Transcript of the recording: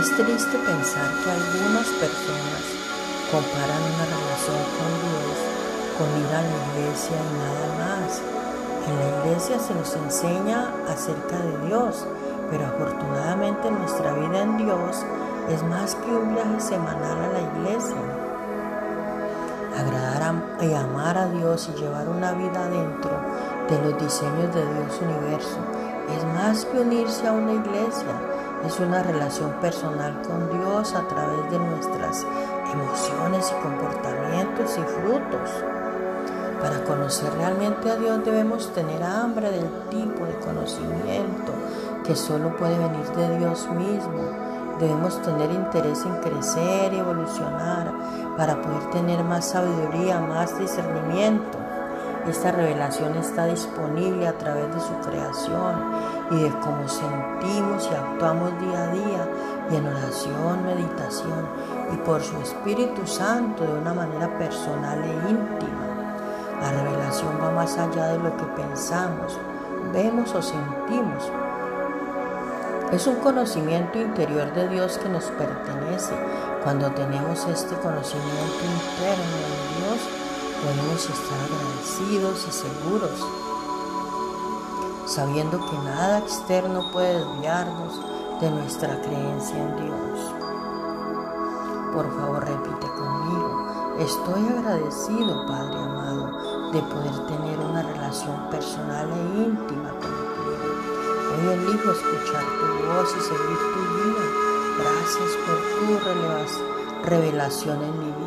Es triste pensar que algunas personas comparan una relación con Dios con ir a la iglesia y nada más. En la iglesia se nos enseña acerca de Dios, pero afortunadamente nuestra vida en Dios es más que un viaje semanal a la iglesia. Agradar y amar a Dios y llevar una vida dentro de los diseños de Dios universo es más que unirse a una iglesia, es una relación personal con Dios a través de nuestras emociones y comportamientos y frutos. Para conocer realmente a Dios debemos tener hambre del tipo de conocimiento que solo puede venir de Dios mismo Debemos tener interés en crecer y evolucionar para poder tener más sabiduría, más discernimiento. Esta revelación está disponible a través de su creación y de cómo sentimos y actuamos día a día y en oración, meditación y por su Espíritu Santo de una manera personal e íntima. La revelación va más allá de lo que pensamos, vemos o sentimos es un conocimiento interior de Dios que nos pertenece. Cuando tenemos este conocimiento interno de Dios, podemos estar agradecidos y seguros, sabiendo que nada externo puede desviarnos de nuestra creencia en Dios. Por favor, repite conmigo. Estoy agradecido, Padre amado, de poder tener una relación personal e íntima contigo. Hoy elijo escuchar tu y seguir tu vida. Gracias por tu revelación en mi vida.